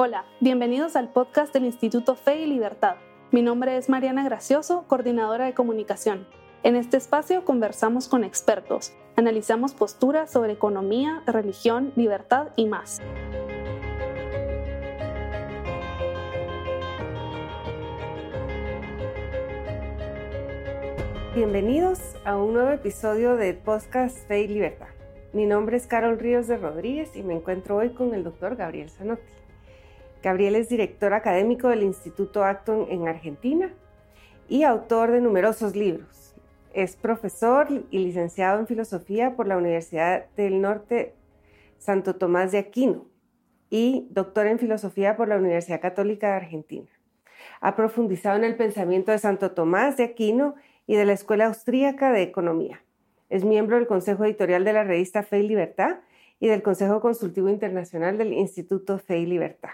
Hola, bienvenidos al podcast del Instituto Fe y Libertad. Mi nombre es Mariana Gracioso, coordinadora de comunicación. En este espacio conversamos con expertos, analizamos posturas sobre economía, religión, libertad y más. Bienvenidos a un nuevo episodio de podcast Fe y Libertad. Mi nombre es Carol Ríos de Rodríguez y me encuentro hoy con el doctor Gabriel Zanotti. Gabriel es director académico del Instituto Acton en Argentina y autor de numerosos libros. Es profesor y licenciado en filosofía por la Universidad del Norte Santo Tomás de Aquino y doctor en filosofía por la Universidad Católica de Argentina. Ha profundizado en el pensamiento de Santo Tomás de Aquino y de la Escuela Austríaca de Economía. Es miembro del Consejo Editorial de la revista Fe y Libertad y del Consejo Consultivo Internacional del Instituto Fe y Libertad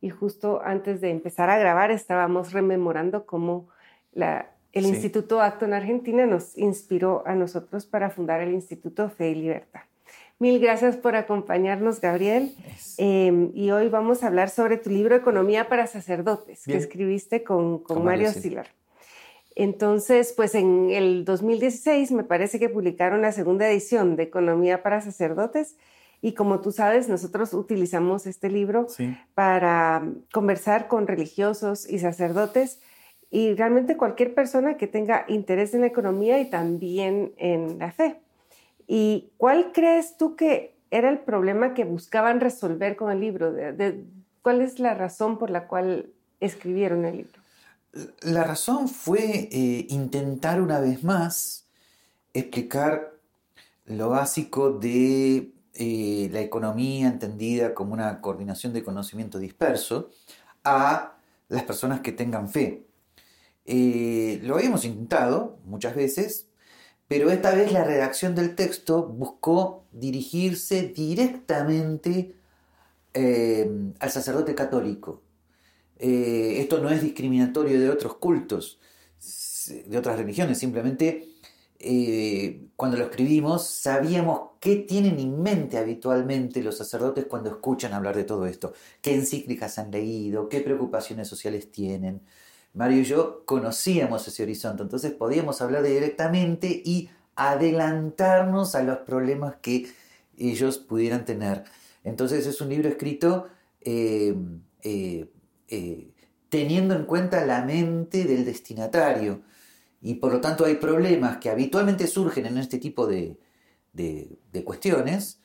y justo antes de empezar a grabar estábamos rememorando cómo el Instituto Acto en Argentina nos inspiró a nosotros para fundar el Instituto Fe y Libertad. Mil gracias por acompañarnos, Gabriel. Em, y hoy vamos a hablar sobre tu libro Economía para Sacerdotes, que escribiste con, con, Mario Silar. Entonces, pues en el 2016 me parece que publicaron la segunda edición de Economía para Sacerdotes y como tú sabes, nosotros utilizamos este libro para conversar con religiosos y sacerdotes y realmente cualquier persona que tenga interés en la economía y también en la fe. ¿Y cuál crees tú que era el problema que buscaban resolver con el libro? De, ¿Cuál es la razón por la cual escribieron el libro? La razón fue eh, intentar una vez más explicar lo básico de eh, la economía entendida como una coordinación de conocimiento disperso a las personas que tengan fe. Eh, lo habíamos intentado muchas veces, pero esta vez la redacción del texto buscó dirigirse directamente eh, al sacerdote católico. esto no es discriminatorio de otros cultos, de otras religiones, simplemente eh, cuando lo escribimos, sabíamos qué tienen en mente habitualmente los sacerdotes cuando escuchan hablar de todo esto, qué encíclicas han leído, qué preocupaciones sociales tienen. Mario y yo conocíamos ese horizonte, entonces podíamos hablar directamente y adelantarnos a los problemas que ellos pudieran tener. Entonces es un libro escrito eh, eh, teniendo en cuenta la mente del destinatario y por lo tanto hay problemas que habitualmente surgen en este tipo de, cuestiones,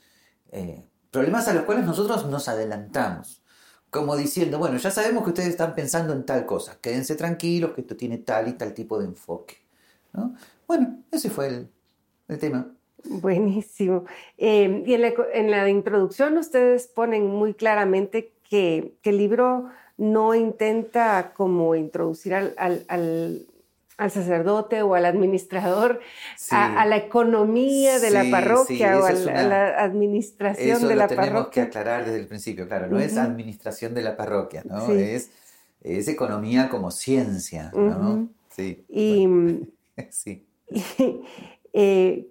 eh, problemas a los cuales nosotros nos adelantamos, como diciendo, bueno, ya sabemos que ustedes están pensando en tal cosa, quédense tranquilos que esto tiene tal y tal tipo de enfoque. Bueno, ese fue el, tema. Buenísimo. Eh, y en la, introducción ustedes ponen muy claramente que, el libro no intenta como introducir al sacerdote o al administrador a, la economía de la parroquia o a, la administración de la parroquia. Tenemos que aclarar desde el principio, claro, no es administración de la parroquia, ¿no? Es, es, economía como ciencia, ¿no? Sí. Y, sí. Eh,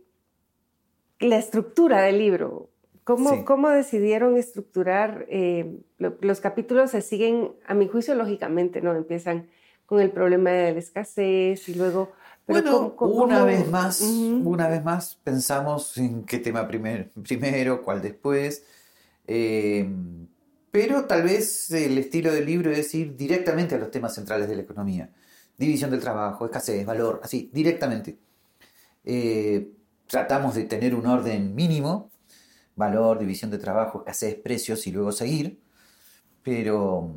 la estructura del libro. ¿Cómo, ¿Cómo decidieron estructurar? Eh, los capítulos se siguen, a mi juicio, lógicamente, ¿no? Empiezan con el problema de la escasez y luego... bueno, una vez más, una vez más pensamos en qué tema primero, primero cuál después, eh, pero tal vez el estilo del libro es ir directamente a los temas centrales de la economía. División del trabajo, escasez, valor, así, directamente. Eh, tratamos de tener un orden mínimo, valor, división de trabajo, escasez, precios y luego seguir, pero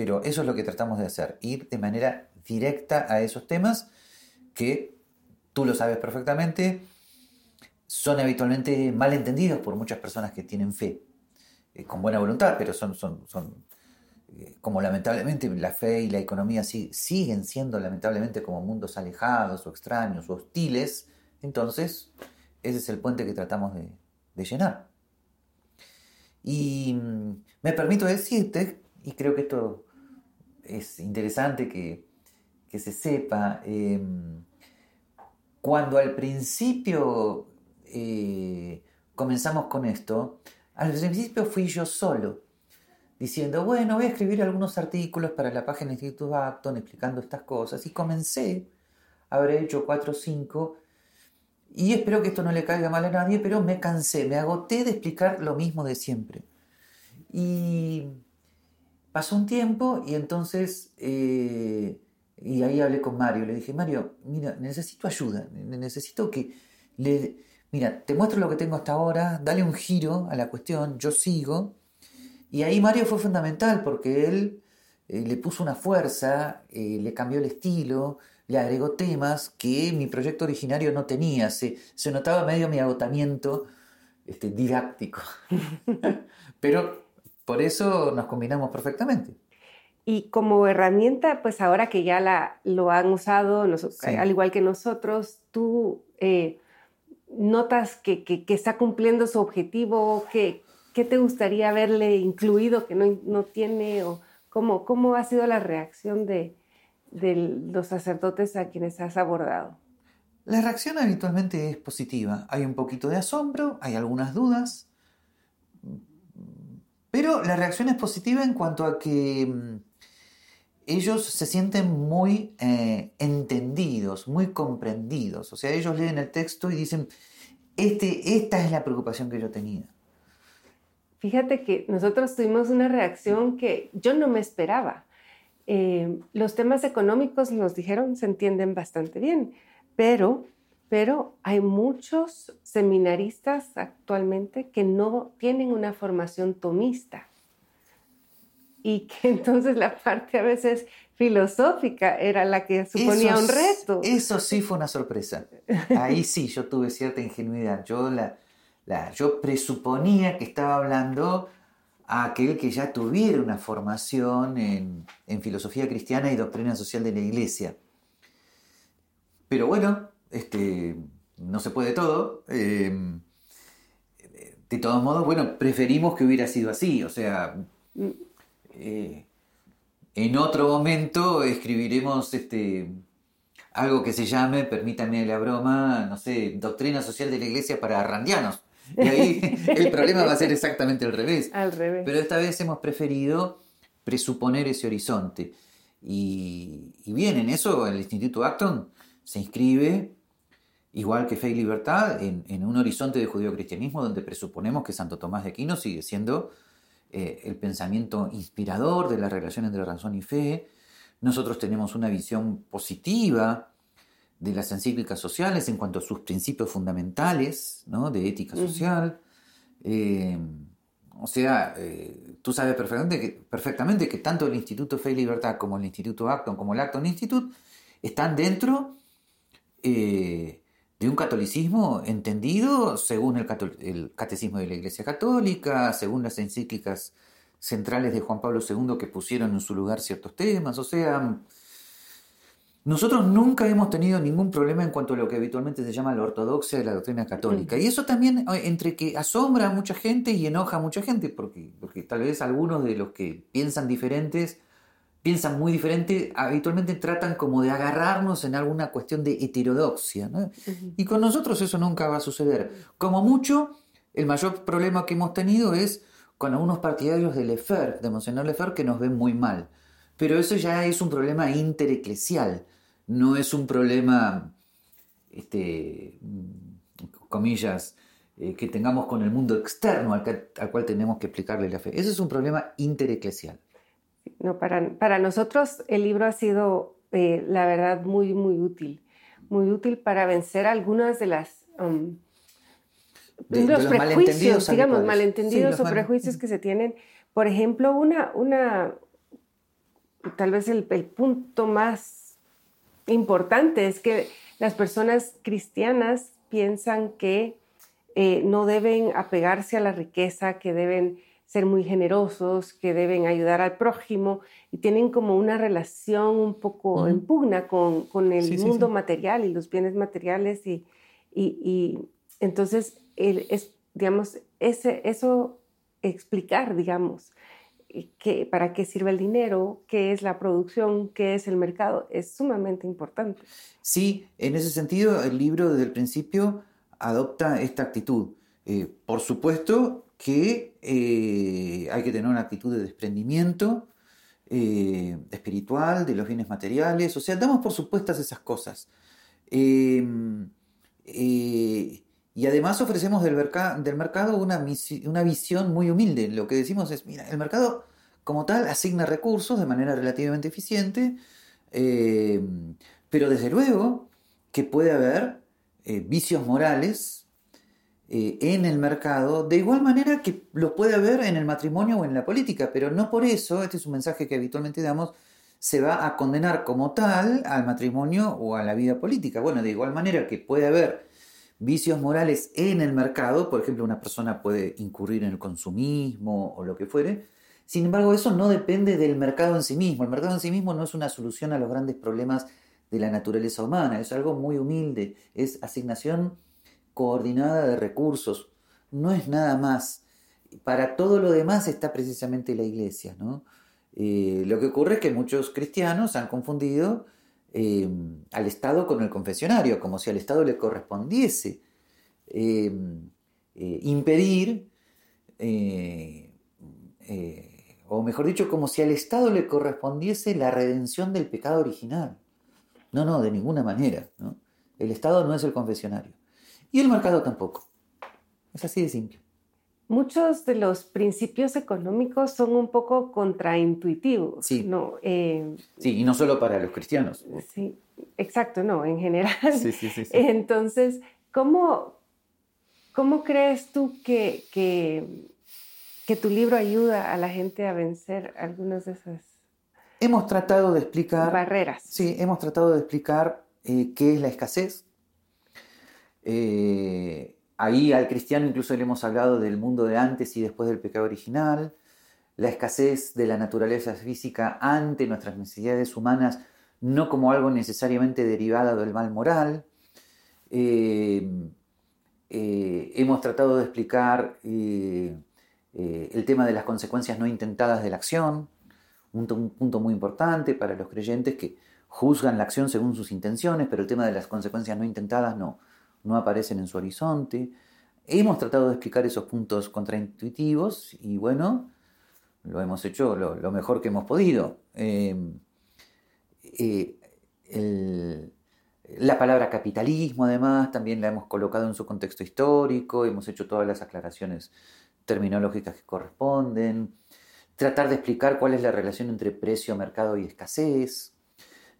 pero eso es lo que tratamos de hacer, ir de manera directa a esos temas que tú lo sabes perfectamente, son habitualmente mal entendidos por muchas personas que tienen fe, eh, con buena voluntad, pero son, son, son eh, como lamentablemente la fe y la economía siguen siendo lamentablemente como mundos alejados o extraños o hostiles, entonces ese es el puente que tratamos de, de llenar. Y mm, me permito decirte, y creo que esto es interesante que, se sepa. Em, cuando al principio eh, comenzamos con esto, al principio fui yo solo. diciendo, bueno, voy a escribir algunos artículos para la página del Instituto Acton explicando estas cosas. Y comencé, habré hecho cuatro o cinco, y espero que esto no le caiga mal a nadie, pero me cansé, me agoté de explicar lo mismo de siempre. Y pasó un tiempo y entonces, eh, y ahí hablé con Mario, le dije, Mario, mira, necesito ayuda, necesito que le... Mira, te muestro lo que tengo hasta ahora, dale un giro a la cuestión, yo sigo. Y ahí Mario fue fundamental porque él eh, le puso una fuerza, eh, le cambió el estilo, le agregó temas que mi proyecto originario no tenía. Se, se notaba medio mi agotamiento este, didáctico. Pero por eso nos combinamos perfectamente. Y como herramienta, pues ahora que ya la, lo han usado, al igual que nosotros, tú eh, notas que, que, está cumpliendo su objetivo, que, ¿qué te gustaría haberle incluido que no, no tiene? O cómo, ¿Cómo ha sido la reacción de, de los sacerdotes a quienes has abordado? La reacción habitualmente es positiva. Hay un poquito de asombro, hay algunas dudas, pero la reacción es positiva en cuanto a que mm, ellos se sienten muy eh, entendidos, muy comprendidos. O sea, ellos leen el texto y dicen, este, esta es la preocupación que yo tenía. Fíjate que nosotros tuvimos una reacción que yo no me esperaba. Eh, los temas económicos, nos dijeron, se entienden bastante bien, pero, pero hay muchos seminaristas actualmente que no tienen una formación tomista y que entonces la parte a veces filosófica era la que suponía un reto. Eso sí fue una sorpresa. Ahí sí yo tuve cierta ingenuidad. Yo, la, la, yo presuponía que estaba hablando a aquel que ya tuviera una formación en, filosofía cristiana y doctrina social de la iglesia. Pero bueno, este, no se puede todo. Em, de todos modos, bueno, preferimos que hubiera sido así. O sea, eh, en otro momento escribiremos este, algo que se llame, permítanme la broma, no sé, doctrina social de la iglesia para randianos. Y ahí el problema va a ser exactamente al revés. Al revés. Pero esta vez hemos preferido presuponer ese horizonte. Y, bien, en eso el Instituto Acton se inscribe, igual que Fe y Libertad, en, un horizonte de judío-cristianismo donde presuponemos que Santo Tomás de Aquino sigue siendo eh, el pensamiento inspirador de la relación entre razón y fe. Nosotros tenemos una visión positiva de las encíclicas sociales en cuanto a sus principios fundamentales ¿no? de ética social. Eh, o sea, eh, tú sabes perfectamente que, perfectamente que tanto el Instituto Fe y Libertad como el Instituto Acton como el Acton Institute están dentro eh, de un catolicismo entendido según el, el, catecismo de la Iglesia Católica, según las encíclicas centrales de Juan Pablo II que pusieron en su lugar ciertos temas. O sea, nosotros nunca hemos tenido ningún problema en cuanto a lo que habitualmente se llama la ortodoxia de la doctrina católica. Y eso también, eh, entre que asombra a mucha gente y enoja a mucha gente, porque, porque tal vez algunos de los que piensan diferentes, piensan muy diferente, habitualmente tratan como de agarrarnos en alguna cuestión de heterodoxia. Y con nosotros eso nunca va a suceder. Como mucho, el mayor problema que hemos tenido es con algunos partidarios de Lefer, de Monseñor Lefer, que nos ven muy mal. Pero eso ya es un problema intereclesial, no es un problema, este, comillas, eh, que tengamos con el mundo externo al, cual tenemos que explicarle la fe. Ese es un problema intereclesial. No, para, para nosotros el libro ha sido, eh, la verdad, muy, muy útil. Muy útil para vencer algunas de las... Um, los, prejuicios, digamos, malentendidos o prejuicios que se tienen. Por ejemplo, una, una, tal vez el, punto más importante es que las personas cristianas piensan que eh, no deben apegarse a la riqueza, que deben ser muy generosos, que deben ayudar al prójimo y tienen como una relación un poco en pugna con, el mundo material y los bienes materiales y, y, entonces es, digamos, ese, eso explicar, digamos, para qué sirve el dinero, qué es la producción, qué es el mercado, es sumamente importante. Sí, en ese sentido el libro desde el principio adopta esta actitud. Eh, por supuesto, que eh, hay que tener una actitud de desprendimiento eh, espiritual, de los bienes materiales, o sea, damos por supuestas esas cosas. Em, eh, y además ofrecemos del, del mercado una, una, visión muy humilde. Lo que decimos es, mira, el mercado como tal asigna recursos de manera relativamente eficiente, em, pero desde luego que puede haber vicios morales eh, en el mercado, de igual manera que lo puede haber en el matrimonio o en la política, pero no por eso, este es un mensaje que habitualmente damos, se va a condenar como tal al matrimonio o a la vida política. Bueno, de igual manera que puede haber vicios morales en el mercado, por ejemplo, una persona puede incurrir en el consumismo o lo que fuere, sin embargo, eso no depende del mercado en sí mismo. El mercado en sí mismo no es una solución a los grandes problemas de la naturaleza humana, es algo muy humilde, es asignación coordinada de recursos, no es nada más. Para todo lo demás está precisamente la iglesia. ¿no? Eh, lo que ocurre es que muchos cristianos han confundido eh, al Estado con el confesionario, como si al Estado le correspondiese eh, impedir, o mejor dicho, como si al Estado le correspondiese la redención del pecado original. No, no, de ninguna manera. El Estado no es el confesionario. Y el mercado tampoco. Es así de simple. Muchos de los principios económicos son un poco contraintuitivos. Sí. ¿no? Eh, sí, y no solo para los cristianos. Sí, exacto, no, en general. Sí, sí, sí. Entonces, ¿cómo, cómo crees tú que, que, que, tu libro ayuda a la gente a vencer algunas de esas Hemos tratado de explicar... Barreras. Sí, hemos tratado de explicar eh, qué es la escasez, eh, ahí al cristiano incluso le hemos hablado del mundo de antes y después del pecado original, la escasez de la naturaleza física ante nuestras necesidades humanas, no como algo necesariamente derivado del mal moral. Eh, eh, hemos tratado de explicar el tema de las consecuencias no intentadas de la acción, un, un punto muy importante para los creyentes que juzgan la acción según sus intenciones, pero el tema de las consecuencias no intentadas no, no aparecen en su horizonte. Hemos tratado de explicar esos puntos contraintuitivos y bueno, lo hemos hecho lo, mejor que hemos podido. Eh, eh, la palabra capitalismo además también la hemos colocado en su contexto histórico, hemos hecho todas las aclaraciones terminológicas que corresponden, tratar de explicar cuál es la relación entre precio, mercado y escasez,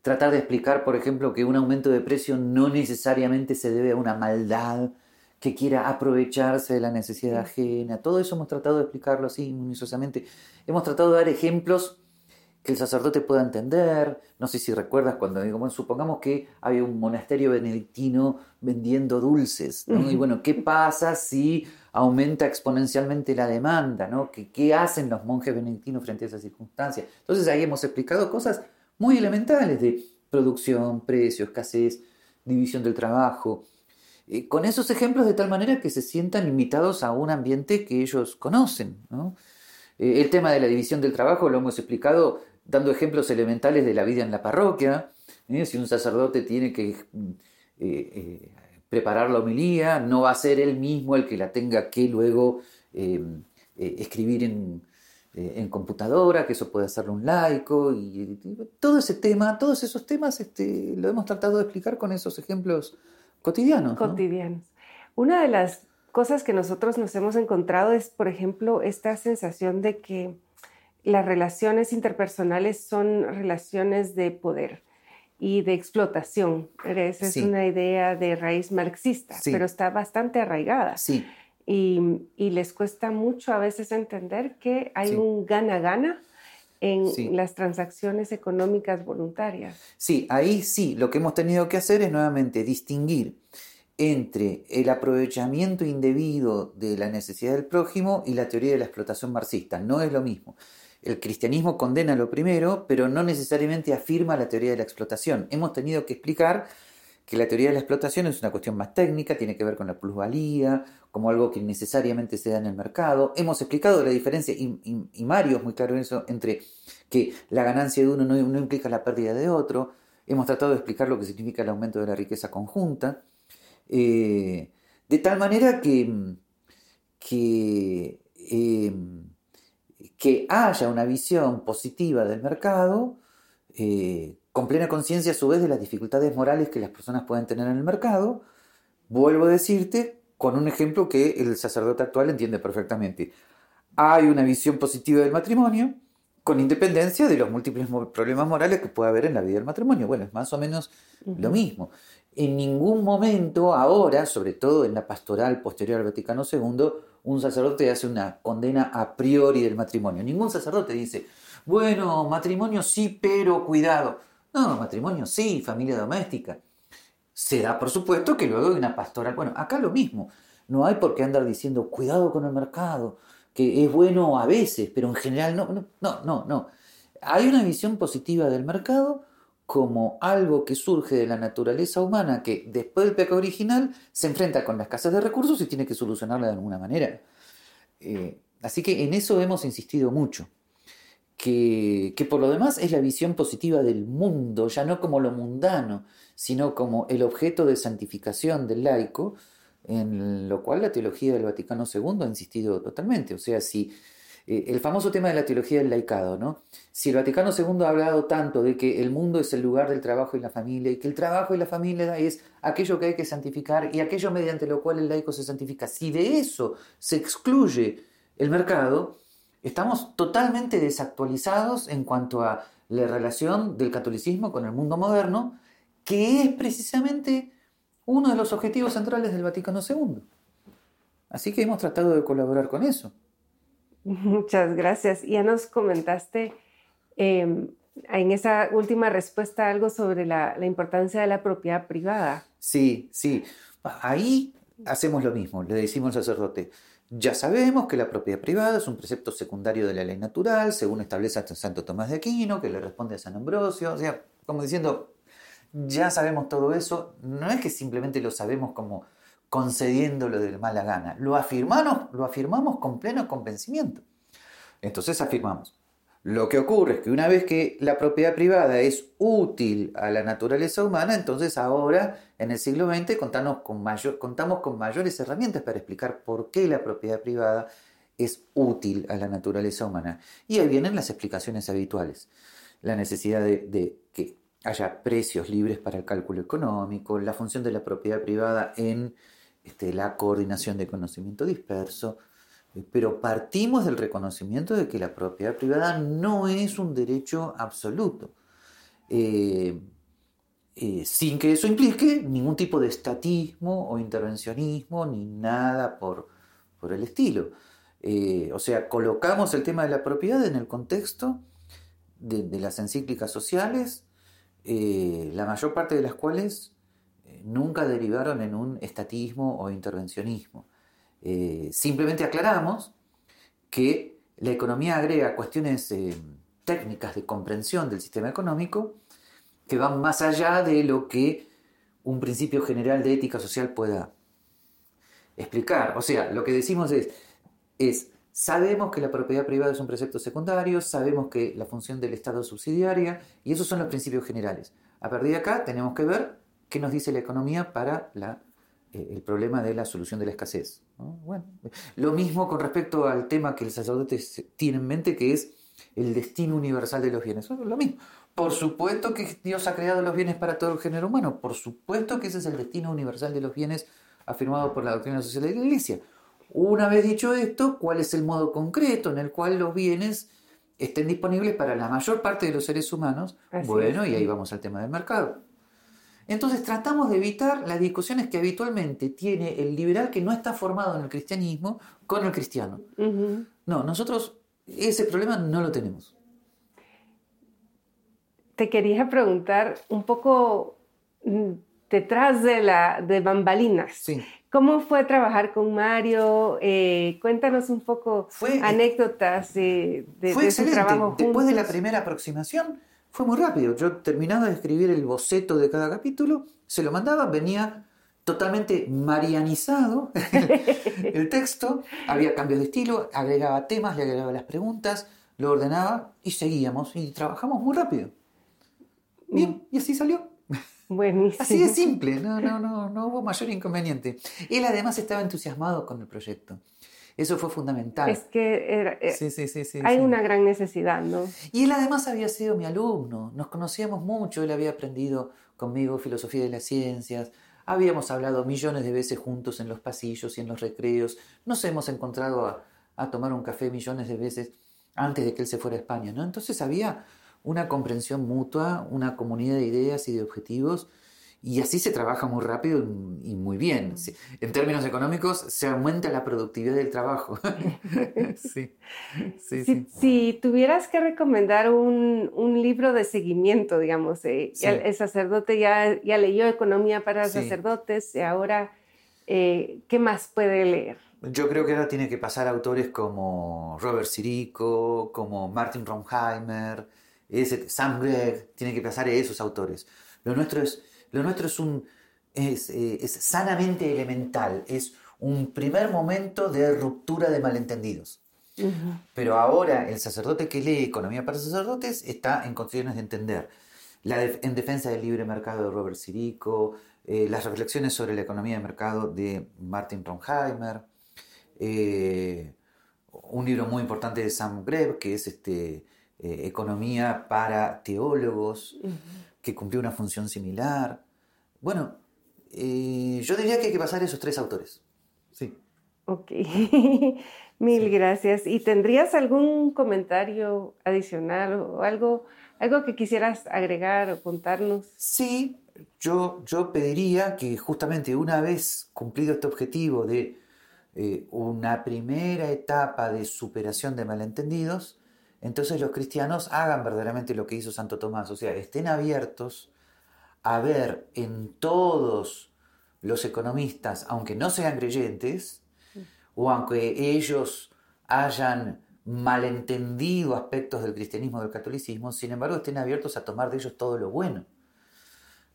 tratar de explicar, por ejemplo, que un aumento de precio no necesariamente se debe a una maldad que quiera aprovecharse de la necesidad ajena. Todo eso hemos tratado de explicarlo así minuciosamente. Hemos tratado de dar ejemplos que el sacerdote pueda entender. No sé si recuerdas cuando digo, bueno, supongamos que había un monasterio benedictino vendiendo dulces, Y bueno, ¿qué pasa si aumenta exponencialmente la demanda, ¿no? ¿Qué, ¿Qué hacen los monjes benedictinos frente a esa circunstancia? Entonces ahí hemos explicado cosas muy elementales de producción, precio, escasez, división del trabajo, eh, con esos ejemplos de tal manera que se sientan invitados a un ambiente que ellos conocen. Eh, el tema de la división del trabajo lo hemos explicado dando ejemplos elementales de la vida en la parroquia. ¿eh? Si un sacerdote tiene que preparar la homilía, no va a ser él mismo el que la tenga que luego escribir en, eh, en computadora, que eso puede hacerlo un laico, y, todo ese tema, todos esos temas este, lo hemos tratado de explicar con esos ejemplos cotidianos. Cotidianos. Una de las cosas que nosotros nos hemos encontrado es, por ejemplo, esta sensación de que las relaciones interpersonales son relaciones de poder y de explotación. Esa es una idea de raíz marxista, pero está bastante arraigada. Sí. Y, les cuesta mucho a veces entender que hay un gana-gana en las transacciones económicas voluntarias. Sí, ahí sí, lo que hemos tenido que hacer es nuevamente distinguir entre el aprovechamiento indebido de la necesidad del prójimo y la teoría de la explotación marxista. No es lo mismo. El cristianismo condena lo primero, pero no necesariamente afirma la teoría de la explotación. Hemos tenido que explicar que la teoría de la explotación es una cuestión más técnica, tiene que ver con la plusvalía, como algo que necesariamente se da en el mercado. Hemos explicado la diferencia, y, Mario es muy claro en eso, entre que la ganancia de uno no, implica la pérdida de otro. Hemos tratado de explicar lo que significa el aumento de la riqueza conjunta. Eh, de tal manera que, que eh, que haya una visión positiva del mercado, eh, con plena conciencia a su vez de las dificultades morales que las personas pueden tener en el mercado, vuelvo a decirte con un ejemplo que el sacerdote actual entiende perfectamente. Hay una visión positiva del matrimonio, con independencia de los múltiples problemas morales que puede haber en la vida del matrimonio. Bueno, es más o menos lo mismo. En ningún momento ahora, sobre todo en la pastoral posterior al Vaticano II, un sacerdote hace una condena a priori del matrimonio. Ningún sacerdote dice, bueno, matrimonio sí, pero cuidado. No, matrimonio sí, familia doméstica. Se da, por supuesto, que luego hay una pastoral. Bueno, acá lo mismo. No hay por qué andar diciendo, cuidado con el mercado, que es bueno a veces, pero en general no, no, no, no. no. Hay una visión positiva del mercado como algo que surge de la naturaleza humana que después del pecado original se enfrenta con la escasez de recursos y tiene que solucionarla de alguna manera. Eh, así que en eso hemos insistido mucho. Que, por lo demás es la visión positiva del mundo, ya no como lo mundano, sino como el objeto de santificación del laico, en lo cual la teología del Vaticano II ha insistido totalmente. O sea, si eh, el famoso tema de la teología del laicado, ¿no? Si el Vaticano II ha hablado tanto de que el mundo es el lugar del trabajo y la familia, y que el trabajo y la familia es aquello que hay que santificar y aquello mediante lo cual el laico se santifica, si de eso se excluye el mercado, estamos totalmente desactualizados en cuanto a la relación del catolicismo con el mundo moderno, que es precisamente uno de los objetivos centrales del Vaticano II. Así que hemos tratado de colaborar con eso. Muchas gracias. Ya nos comentaste em, en esa última respuesta algo sobre la, importancia de la propiedad privada. Sí, sí. Ahí hacemos lo mismo, le decimos al sacerdote. Ya sabemos que la propiedad privada es un precepto secundario de la ley natural, según establece Santo Tomás de Aquino, que le responde a San Ambrosio. O sea, como diciendo, ya sabemos todo eso. No es que simplemente lo sabemos como concediéndolo de mala gana. Lo afirmamos, lo afirmamos con pleno convencimiento. Entonces afirmamos. Lo que ocurre es que una vez que la propiedad privada es útil a la naturaleza humana, entonces ahora, en el siglo XX, contamos con, mayores herramientas para explicar por qué la propiedad privada es útil a la naturaleza humana. Y ahí vienen las explicaciones habituales. La necesidad de, que haya precios libres para el cálculo económico, la función de la propiedad privada en este, la coordinación de conocimiento disperso, pero partimos del reconocimiento de que la propiedad privada no es un derecho absoluto, eh, eh, sin que eso implique ningún tipo de estatismo o intervencionismo ni nada por, por el estilo. o sea, colocamos el tema de la propiedad en el contexto de las encíclicas sociales, la mayor parte de las cuales nunca derivaron en un estatismo o intervencionismo. Eh, simplemente aclaramos que la economía agrega cuestiones eh, técnicas de comprensión del sistema económico que van más allá de lo que un principio general de ética social pueda explicar. O sea, lo que decimos es, es sabemos que la propiedad privada es un precepto secundario, sabemos que la función del Estado es subsidiaria, y esos son los principios generales. A partir de acá tenemos que ver ¿Qué nos dice la economía para eh, el problema de la solución de la escasez? Bueno, lo mismo con respecto al tema que el sacerdote tiene en mente, que es el destino universal de los bienes. Lo mismo. Por supuesto que Dios ha creado los bienes para todo el género humano. Por supuesto que ese es el destino universal de los bienes afirmado por la doctrina social de la Iglesia. Una vez dicho esto, ¿cuál es el modo concreto en el cual los bienes estén disponibles para la mayor parte de los seres humanos? bueno, y ahí vamos al tema del mercado. Entonces tratamos de evitar las discusiones que habitualmente tiene el liberal que no está formado en el cristianismo con el cristiano. No, nosotros ese problema no lo tenemos. Te quería preguntar un poco mm, detrás de, la, de bambalinas. Sí. ¿Cómo fue trabajar con Mario? Eh, cuéntanos un poco anécdotas de, de, fue ese trabajo. Después de la primera aproximación, fue muy rápido. Yo terminaba de escribir el boceto de cada capítulo, se lo mandaba, venía totalmente marianizado el texto, había cambios de estilo, agregaba temas, le agregaba las preguntas, lo ordenaba y seguíamos y trabajamos muy rápido. Bien, y así salió. Buenísimo. Así de simple, no, no, no, no hubo mayor inconveniente. Él además estaba entusiasmado con el proyecto. Eso fue fundamental. Es que eh, hay una gran necesidad, ¿no? Y él además había sido mi alumno, nos conocíamos mucho, él había aprendido conmigo filosofía de las ciencias, habíamos hablado millones de veces juntos en los pasillos y en los recreos, nos hemos encontrado a, a tomar un café millones de veces antes de que él se fuera a España, ¿no? Entonces había una comprensión mutua, una comunidad de ideas y de objetivos y así se trabaja muy rápido y muy bien. En términos económicos, se aumenta la productividad del trabajo. sí. si, tuvieras que recomendar un, libro de seguimiento, digamos, eh, el, sacerdote ya, ya leyó Economía para sacerdotes y ahora, eh, ¿qué más puede leer? Yo creo que ahora tiene que pasar autores como Robert Sirico, como Martin Ronheimer, Sam Gregg, tiene que pasar esos autores. Lo nuestro es lo nuestro es, un, es, eh, sanamente elemental, es un primer momento de ruptura de malentendidos. Pero ahora el sacerdote que lee Economía para sacerdotes está en condiciones de entender. La en defensa del libre mercado de Robert Sirico, eh, las reflexiones sobre la economía de mercado de Martin Ronheimer, eh, un libro muy importante de Sam Greb, que es este, Economía para teólogos que cumplió una función similar. Bueno, eh, yo diría que hay que pasar esos tres autores. Sí. Ok, mil gracias. ¿Y tendrías algún comentario adicional o algo, algo que quisieras agregar o contarnos? Sí, yo, yo pediría que justamente una vez cumplido este objetivo de eh, una primera etapa de superación de malentendidos, entonces los cristianos hagan verdaderamente lo que hizo Santo Tomás, o sea, estén abiertos a ver en todos los economistas, aunque no sean creyentes, o aunque ellos hayan malentendido aspectos del cristianismo o del catolicismo, sin embargo estén abiertos a tomar de ellos todo lo bueno.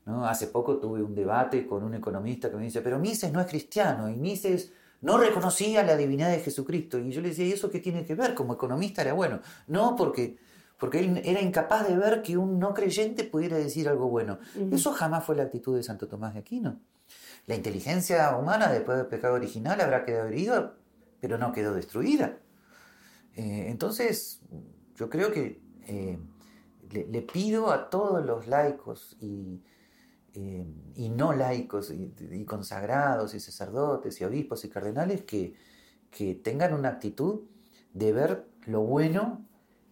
¿No? Hace poco tuve un debate con un economista que me dice, pero Mises no es cristiano y Mises no reconocía la divinidad de Jesucristo. Y yo le decía, ¿y eso qué tiene que ver? Como economista era bueno. No, porque, porque él era incapaz de ver que un no creyente pudiera decir algo bueno. Eso jamás fue la actitud de Santo Tomás de Aquino. La inteligencia humana después del pecado original habrá quedado herida, pero no quedó destruida. Eh, entonces, yo creo que eh, le, pido a todos los laicos y, eh, y no laicos, y, consagrados, y sacerdotes, y obispos, y cardenales, que, que tengan una actitud de ver lo bueno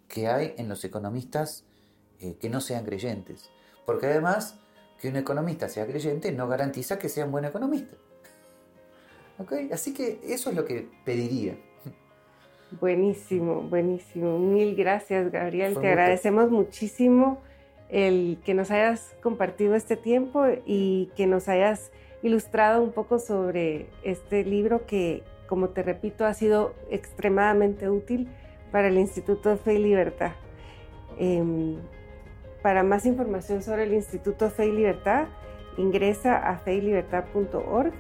que hay en los economistas eh, que no sean creyentes. Porque además, que un economista sea creyente no garantiza que sea un buen economista. ¿Okay? Así que eso es lo que pediría. Buenísimo, buenísimo. Mil gracias, Gabriel. Te agradecemos muchísimo el que nos hayas compartido este tiempo y que nos hayas ilustrado un poco sobre este libro que, como te repito, ha sido extremadamente útil para el Instituto Fe y Libertad. Em, para más información sobre el Instituto Fe y Libertad, ingresa a feylibertad.org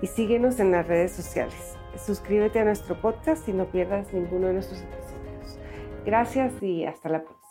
y síguenos en las redes sociales. Suscríbete a nuestro podcast y no pierdas ninguno de nuestros episodios. Gracias y hasta la próxima.